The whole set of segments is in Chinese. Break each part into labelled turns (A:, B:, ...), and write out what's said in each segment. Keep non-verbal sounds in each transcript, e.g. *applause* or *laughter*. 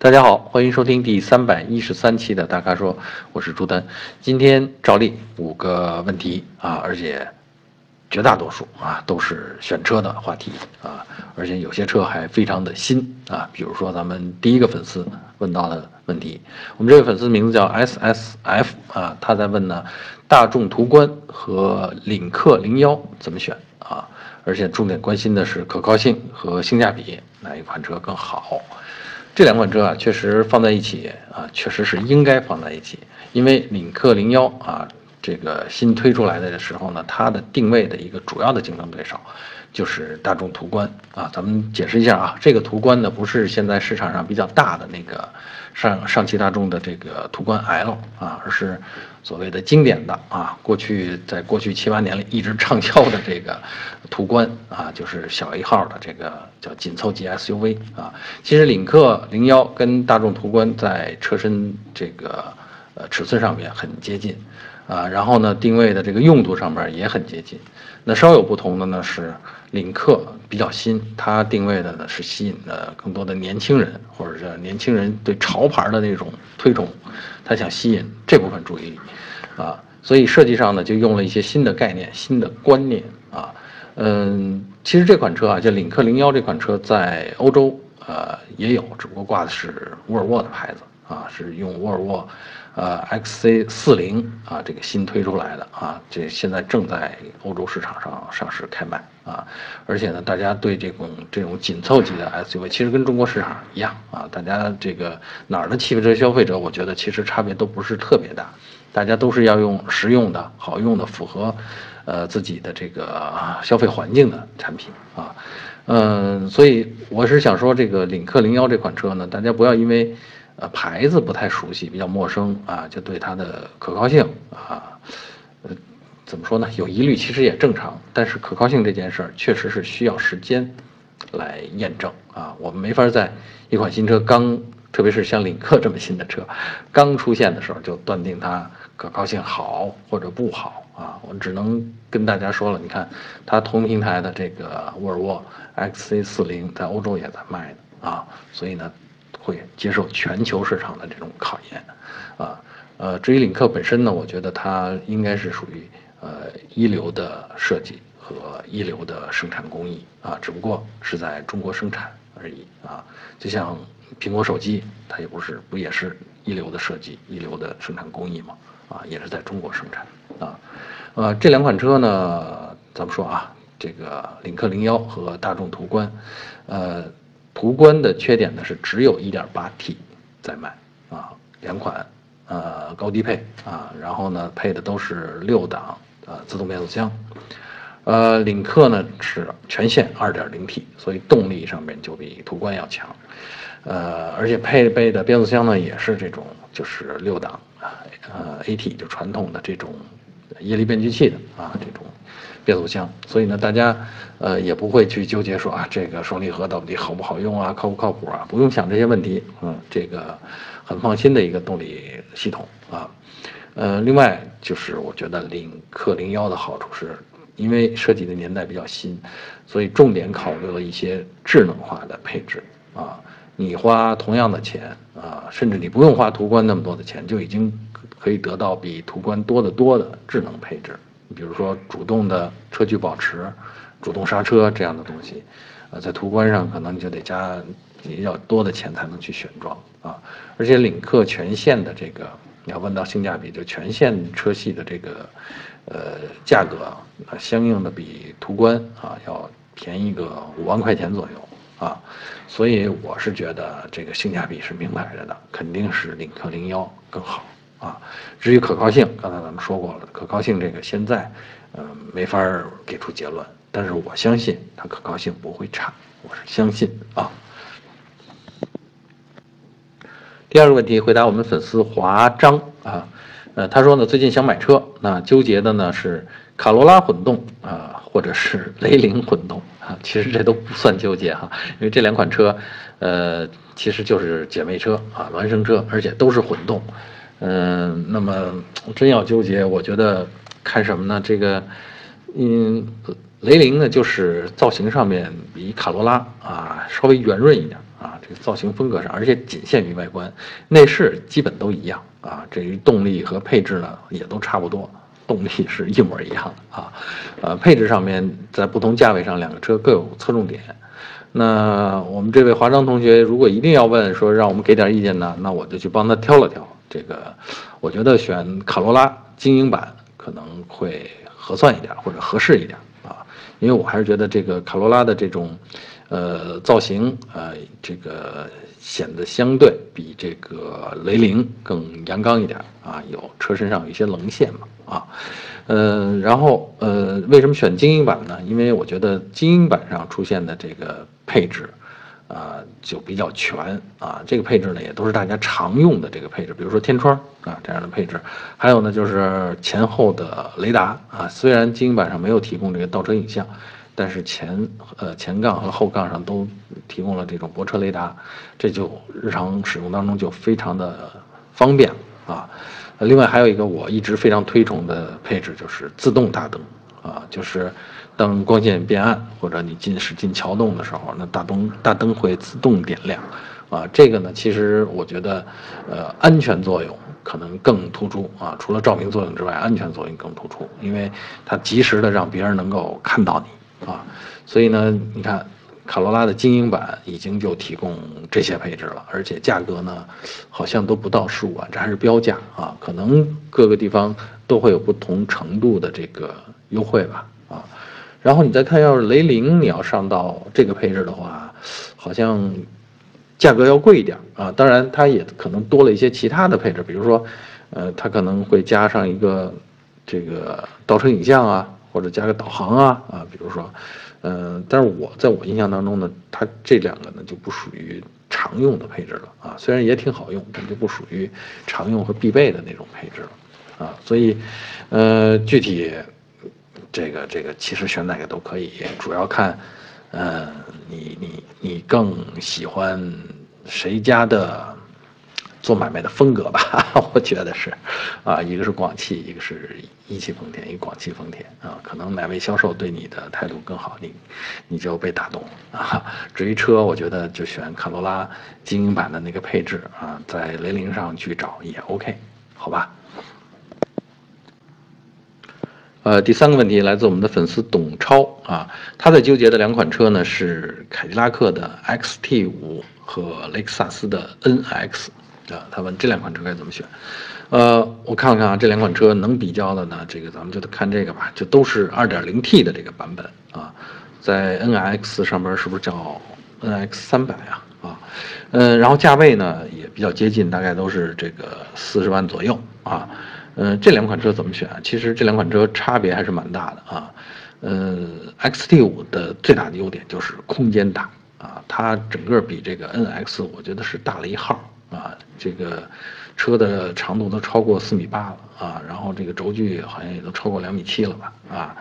A: 大家好，欢迎收听第三百一十三期的大咖说，我是朱丹。今天照例五个问题啊，而且绝大多数啊都是选车的话题啊，而且有些车还非常的新啊。比如说咱们第一个粉丝问到的问题，我们这位粉丝名字叫 S S F 啊，他在问呢，大众途观和领克零幺怎么选啊？而且重点关心的是可靠性和性价比，哪一款车更好？这两款车啊，确实放在一起啊，确实是应该放在一起。因为领克零幺啊，这个新推出来的时候呢，它的定位的一个主要的竞争对手就是大众途观啊。咱们解释一下啊，这个途观呢，不是现在市场上比较大的那个上上汽大众的这个途观 L 啊，而是。所谓的经典的啊，过去在过去七八年里一直畅销的这个途观啊，就是小一号的这个叫紧凑级 SUV 啊。其实领克零幺跟大众途观在车身这个呃尺寸上面很接近啊，然后呢定位的这个用途上面也很接近。那稍有不同的呢是领克比较新，它定位的呢是吸引的更多的年轻人，或者是年轻人对潮牌的那种推崇，它想吸引这部分注意力。啊，所以设计上呢，就用了一些新的概念、新的观念啊。嗯，其实这款车啊，就领克零幺这款车，在欧洲呃也有，只不过挂的是沃尔沃的牌子啊，是用沃尔沃呃 XC 四零啊这个新推出来的啊，这现在正在欧洲市场上上市开卖啊。而且呢，大家对这种这种紧凑级的 SUV，其实跟中国市场一样啊，大家这个哪儿的汽车消费者，我觉得其实差别都不是特别大。大家都是要用实用的、好用的、符合，呃自己的这个消费环境的产品啊，嗯，所以我是想说，这个领克零幺这款车呢，大家不要因为，呃牌子不太熟悉、比较陌生啊，就对它的可靠性啊，呃怎么说呢？有疑虑其实也正常，但是可靠性这件事儿确实是需要时间来验证啊，我们没法在一款新车刚。特别是像领克这么新的车，刚出现的时候就断定它可靠性好或者不好啊，我们只能跟大家说了，你看它同平台的这个沃尔沃 XC40 在欧洲也在卖的啊，所以呢会接受全球市场的这种考验啊。呃，至于领克本身呢，我觉得它应该是属于呃一流的设计和一流的生产工艺啊，只不过是在中国生产而已啊，就像。苹果手机它也不是不也是一流的设计、一流的生产工艺嘛？啊，也是在中国生产啊。呃，这两款车呢，咱们说啊，这个领克零幺和大众途观，呃，途观的缺点呢是只有一点八 T 在卖啊，两款呃高低配啊，然后呢配的都是六档呃自动变速箱，呃，领克呢是全线二点零 T，所以动力上面就比途观要强。呃，而且配备的变速箱呢，也是这种，就是六档啊，呃，AT 就传统的这种液力变矩器的啊，这种变速箱。所以呢，大家呃也不会去纠结说啊，这个双离合到底好不好用啊，靠不靠谱啊？不用想这些问题，嗯，这个很放心的一个动力系统啊。呃，另外就是我觉得领克零幺的好处是，因为设计的年代比较新，所以重点考虑了一些智能化的配置啊。你花同样的钱啊，甚至你不用花途观那么多的钱，就已经可以得到比途观多得多的智能配置。比如说主动的车距保持、主动刹车这样的东西，呃，在途观上可能你就得加比较多的钱才能去选装啊。而且领克全线的这个，你要问到性价比，就全线车系的这个呃价格，啊，相应的比途观啊要便宜个五万块钱左右。啊，所以我是觉得这个性价比是明摆着的，肯定是领克零幺更好啊。至于可靠性，刚才咱们说过了，可靠性这个现在，嗯，没法给出结论，但是我相信它可靠性不会差，我是相信啊。第二个问题，回答我们粉丝华章啊，呃，他说呢，最近想买车，那纠结的呢是卡罗拉混动啊，或者是 *laughs* 雷凌混动。啊，其实这都不算纠结哈，因为这两款车，呃，其实就是姐妹车啊，孪生车，而且都是混动。嗯，那么真要纠结，我觉得看什么呢？这个，嗯，雷凌呢，就是造型上面比卡罗拉啊稍微圆润一点啊，这个造型风格上，而且仅限于外观，内饰基本都一样啊。至于动力和配置呢，也都差不多，动力是一模一样的啊。呃，配置上面在不同价位上，两个车各有侧重点。那我们这位华章同学，如果一定要问说让我们给点意见呢，那我就去帮他挑了挑。这个，我觉得选卡罗拉精英版可能会合算一点或者合适一点啊，因为我还是觉得这个卡罗拉的这种，呃，造型呃，这个显得相对比这个雷凌更阳刚一点啊，有车身上有一些棱线嘛啊，呃，然后呃，为什么选精英版呢？因为我觉得精英版上出现的这个。配置，啊，就比较全啊。这个配置呢，也都是大家常用的这个配置，比如说天窗啊这样的配置。还有呢，就是前后的雷达啊。虽然精英版上没有提供这个倒车影像，但是前呃前杠和后杠上都提供了这种泊车雷达，这就日常使用当中就非常的方便啊。另外还有一个我一直非常推崇的配置，就是自动大灯啊，就是。当光线变暗，或者你进使劲桥洞的时候，那大灯大灯会自动点亮，啊，这个呢，其实我觉得，呃，安全作用可能更突出啊。除了照明作用之外，安全作用更突出，因为它及时的让别人能够看到你啊。所以呢，你看，卡罗拉的精英版已经就提供这些配置了，而且价格呢，好像都不到十五万，这还是标价啊，可能各个地方都会有不同程度的这个优惠吧，啊。然后你再看，要是雷凌，你要上到这个配置的话，好像价格要贵一点啊。当然，它也可能多了一些其他的配置，比如说，呃，它可能会加上一个这个倒车影像啊，或者加个导航啊啊。比如说，嗯，但是我在我印象当中呢，它这两个呢就不属于常用的配置了啊。虽然也挺好用，但就不属于常用和必备的那种配置了啊。所以，呃，具体。这个这个其实选哪个都可以，主要看，呃，你你你更喜欢谁家的做买卖的风格吧？*laughs* 我觉得是，啊，一个是广汽，一个是一汽丰田，一个广汽丰田啊，可能哪位销售对你的态度更好，你你就被打动啊。至于车，我觉得就选卡罗拉精英版的那个配置啊，在雷凌上去找也 OK，好吧？呃，第三个问题来自我们的粉丝董超啊，他在纠结的两款车呢是凯迪拉克的 XT 五和雷克萨斯的 NX 啊，他问这两款车该怎么选？呃，我看了看啊，这两款车能比较的呢，这个咱们就得看这个吧，就都是 2.0T 的这个版本啊，在 NX 上边是不是叫 NX 三百啊？啊，嗯，然后价位呢也比较接近，大概都是这个四十万左右啊。嗯，这两款车怎么选？其实这两款车差别还是蛮大的啊。呃，XT 五的最大的优点就是空间大啊，它整个比这个 NX 我觉得是大了一号啊。这个车的长度都超过四米八了啊，然后这个轴距好像也都超过两米七了吧啊。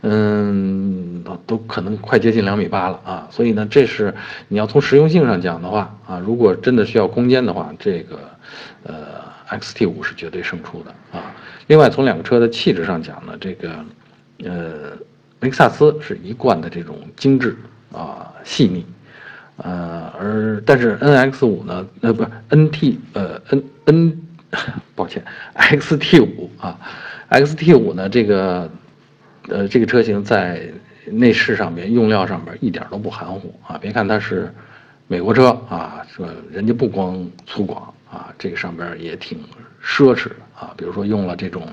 A: 嗯，都都可能快接近两米八了啊。所以呢，这是你要从实用性上讲的话啊，如果真的需要空间的话，这个呃。XT 五是绝对胜出的啊！另外，从两个车的气质上讲呢，这个，呃，雷克萨斯是一贯的这种精致啊、细腻，呃，而但是 NX 五呢，呃，不 NT，呃，N N，*laughs* 抱歉，XT 五啊，XT 五呢，这个，呃，这个车型在内饰上面、用料上面一点都不含糊啊！别看它是美国车啊，说人家不光粗犷。啊，这个上边也挺奢侈的啊，比如说用了这种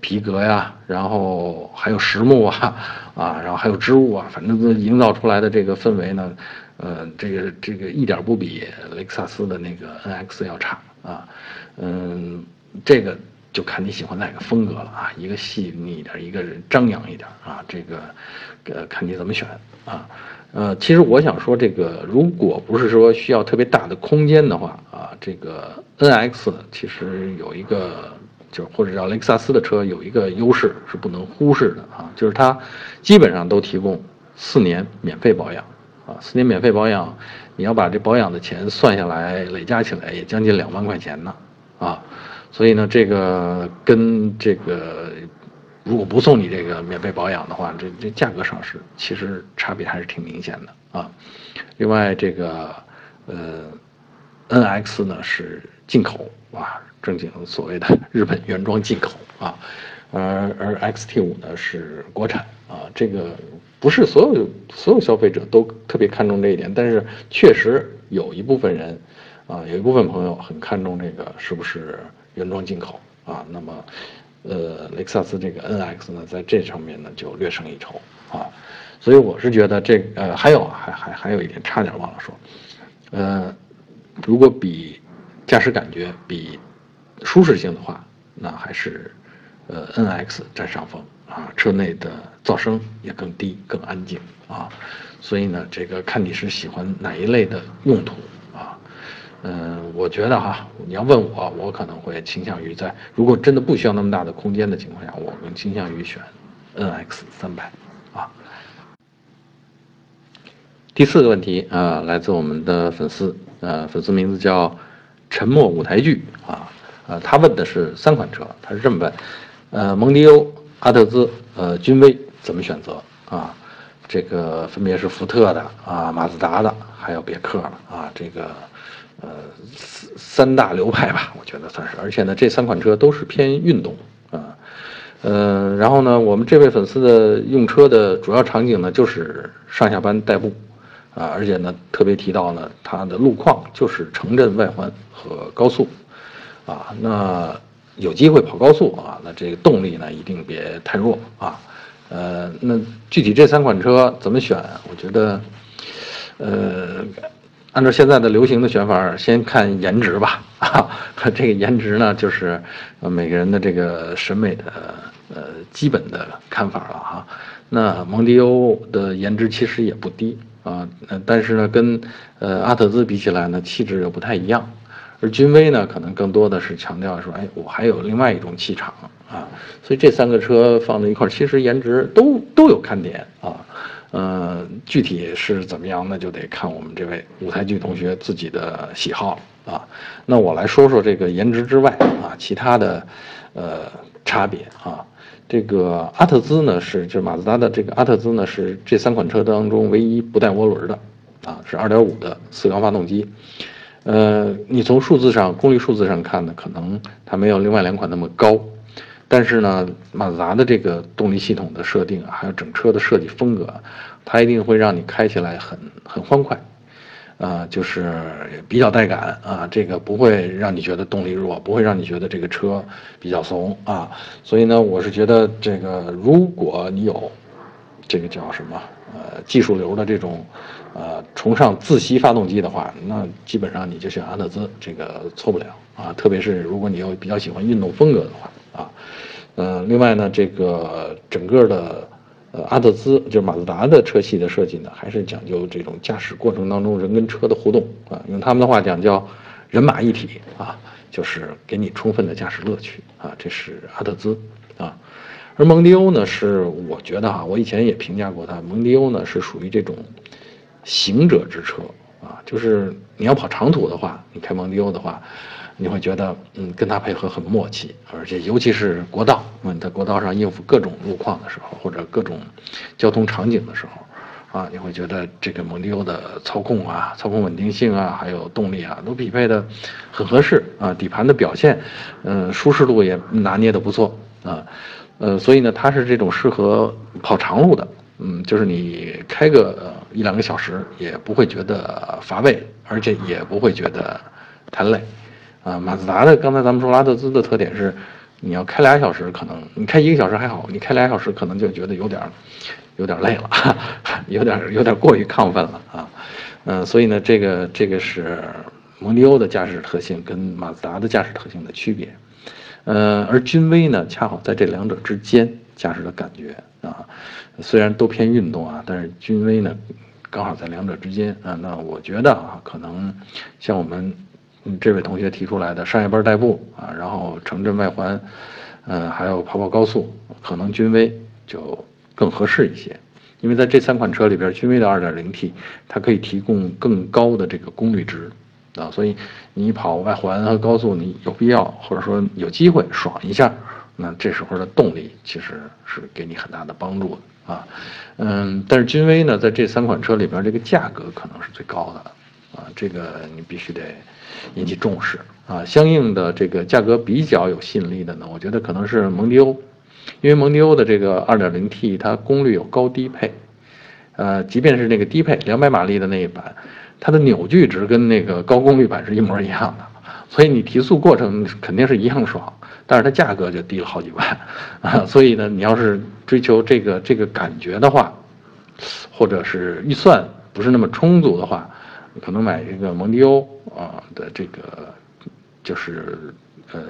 A: 皮革呀，然后还有实木啊，啊，然后还有织物啊，反正都营造出来的这个氛围呢，呃，这个这个一点不比雷克萨斯的那个 NX 要差啊，嗯，这个就看你喜欢哪个风格了啊，一个细腻一点，一个张扬一点啊，这个呃看你怎么选啊。呃，其实我想说，这个如果不是说需要特别大的空间的话啊，这个 NX 其实有一个，就是或者叫雷克萨斯的车有一个优势是不能忽视的啊，就是它基本上都提供四年免费保养啊，四年免费保养，你要把这保养的钱算下来，累加起来也将近两万块钱呢啊，所以呢，这个跟这个。如果不送你这个免费保养的话，这这价格上是其实差别还是挺明显的啊。另外，这个呃，NX 呢是进口啊，正经所谓的日本原装进口啊，而而 XT 五呢是国产啊，这个不是所有所有消费者都特别看重这一点，但是确实有一部分人啊，有一部分朋友很看重这个是不是原装进口啊，那么呃，雷克萨斯这个 NX 呢，在这上面呢就略胜一筹啊。所以我是觉得这呃还有还还还有一点差点忘了说，呃，如果比驾驶感觉比舒适性的话，那还是呃 NX 占上风啊，车内的噪声也更低更安静啊，所以呢这个看你是喜欢哪一类的用途，嗯，我觉得哈你要问我，我可能会倾向于在如果真的不需要那么大的空间的情况下，我更倾向于选 NX 三百啊。第四个问题啊，来自我们的粉丝，呃，粉丝名字叫沉默舞台剧啊，呃，他问的是三款车，他是这么问，呃，蒙迪欧、阿特兹、呃，君威怎么选择啊？这个分别是福特的啊、马自达的，还有别克的啊，这个呃三三大流派吧，我觉得算是，而且呢，这三款车都是偏运动啊，呃，然后呢，我们这位粉丝的用车的主要场景呢，就是上下班代步。啊，而且呢，特别提到呢，它的路况就是城镇外环和高速，啊，那有机会跑高速啊，那这个动力呢一定别太弱啊，呃，那具体这三款车怎么选？我觉得，呃，按照现在的流行的选法，先看颜值吧，啊，这个颜值呢，就是每个人的这个审美的呃基本的看法了哈。那蒙迪欧的颜值其实也不低。啊，但是呢，跟呃阿特兹比起来呢，气质又不太一样，而君威呢，可能更多的是强调说，哎，我还有另外一种气场啊，所以这三个车放在一块儿，其实颜值都都有看点啊，呃，具体是怎么样，那就得看我们这位舞台剧同学自己的喜好了啊。那我来说说这个颜值之外啊，其他的呃差别啊。这个阿特兹呢，是就马自达的这个阿特兹呢，是这三款车当中唯一不带涡轮的，啊，是2.5的四缸发动机。呃，你从数字上功率数字上看呢，可能它没有另外两款那么高，但是呢，马自达的这个动力系统的设定啊，还有整车的设计风格，它一定会让你开起来很很欢快。啊，就是比较带感啊，这个不会让你觉得动力弱，不会让你觉得这个车比较怂啊。所以呢，我是觉得这个，如果你有这个叫什么呃技术流的这种呃崇尚自吸发动机的话，那基本上你就选阿特兹，这个错不了啊。特别是如果你又比较喜欢运动风格的话啊，呃，另外呢，这个整个的。呃，阿特兹就是马自达的车系的设计呢，还是讲究这种驾驶过程当中人跟车的互动啊，用他们的话讲叫人马一体啊，就是给你充分的驾驶乐趣啊，这是阿特兹啊。而蒙迪欧呢，是我觉得哈，我以前也评价过它，蒙迪欧呢是属于这种行者之车啊，就是你要跑长途的话，你开蒙迪欧的话。你会觉得，嗯，跟他配合很默契，而且尤其是国道，嗯，在国道上应付各种路况的时候，或者各种交通场景的时候，啊，你会觉得这个蒙迪欧的操控啊、操控稳定性啊，还有动力啊，都匹配的很合适啊。底盘的表现，嗯，舒适度也拿捏的不错啊，呃，所以呢，它是这种适合跑长路的，嗯，就是你开个一两个小时也不会觉得乏味，而且也不会觉得太累。啊，马自达的刚才咱们说拉特兹的特点是，你要开俩小时，可能你开一个小时还好，你开俩小时可能就觉得有点，有点累了，*laughs* 有点有点过于亢奋了啊。嗯，所以呢，这个这个是蒙迪欧的驾驶特性跟马自达的驾驶特性的区别。呃，而君威呢，恰好在这两者之间驾驶的感觉啊，虽然都偏运动啊，但是君威呢，刚好在两者之间啊。那我觉得啊，可能像我们。这位同学提出来的上下班代步啊，然后城镇外环，嗯，还有跑跑高速，可能君威就更合适一些，因为在这三款车里边，君威的 2.0T 它可以提供更高的这个功率值啊，所以你跑外环和高速，你有必要或者说有机会爽一下，那这时候的动力其实是给你很大的帮助的啊，嗯，但是君威呢，在这三款车里边，这个价格可能是最高的。啊，这个你必须得引起重视啊。相应的这个价格比较有吸引力的呢，我觉得可能是蒙迪欧，因为蒙迪欧的这个 2.0T 它功率有高低配，呃，即便是那个低配200马力的那一版，它的扭矩值跟那个高功率版是一模一样的，所以你提速过程肯定是一样爽，但是它价格就低了好几万啊。*laughs* 所以呢，你要是追求这个这个感觉的话，或者是预算不是那么充足的话，可能买一个蒙迪欧啊的这个，就是呃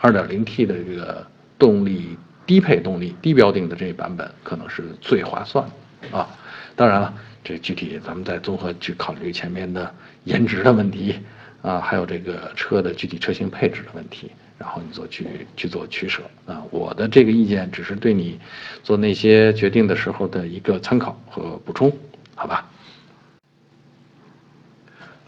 A: 2.0T 的这个动力低配动力低标定的这一版本，可能是最划算啊。当然了，这具体咱们再综合去考虑前面的颜值的问题啊，还有这个车的具体车型配置的问题，然后你做去去做取舍啊。我的这个意见只是对你做那些决定的时候的一个参考和补充，好吧？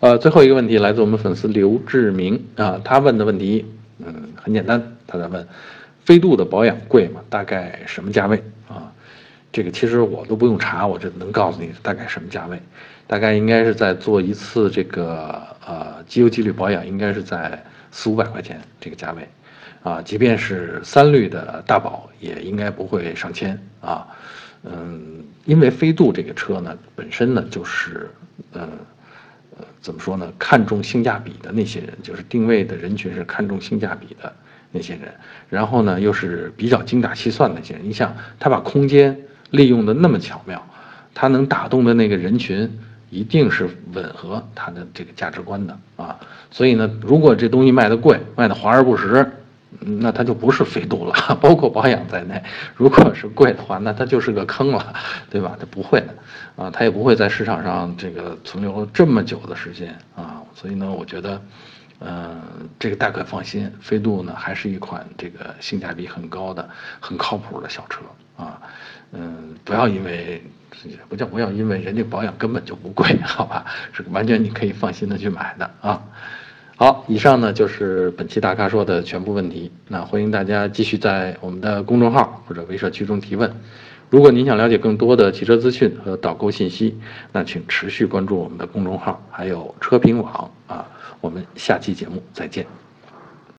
A: 呃，最后一个问题来自我们粉丝刘志明啊，他问的问题，嗯，很简单，他在问，飞度的保养贵吗？大概什么价位啊？这个其实我都不用查，我就能告诉你大概什么价位，大概应该是在做一次这个呃机油机滤保养，应该是在四五百块钱这个价位，啊，即便是三滤的大宝，也应该不会上千啊，嗯，因为飞度这个车呢，本身呢就是，嗯。怎么说呢？看重性价比的那些人，就是定位的人群是看重性价比的那些人。然后呢，又是比较精打细算的那些人。你想，他把空间利用的那么巧妙，他能打动的那个人群，一定是吻合他的这个价值观的啊。所以呢，如果这东西卖的贵，卖的华而不实。那它就不是飞度了，*laughs* 包括保养在内。如果是贵的话，那它就是个坑了，对吧？它不会的，啊，它也不会在市场上这个存留这么久的时间啊。所以呢，我觉得，嗯，这个大可放心，飞度呢还是一款这个性价比很高的、很靠谱的小车啊。嗯，不要因为不叫不要因为人家保养根本就不贵，*laughs* 好吧？是完全你可以放心的去买的啊。好，以上呢就是本期大咖说的全部问题。那欢迎大家继续在我们的公众号或者微社区中提问。如果您想了解更多的汽车资讯和导购信息，那请持续关注我们的公众号，还有车评网啊。我们下期节目再见。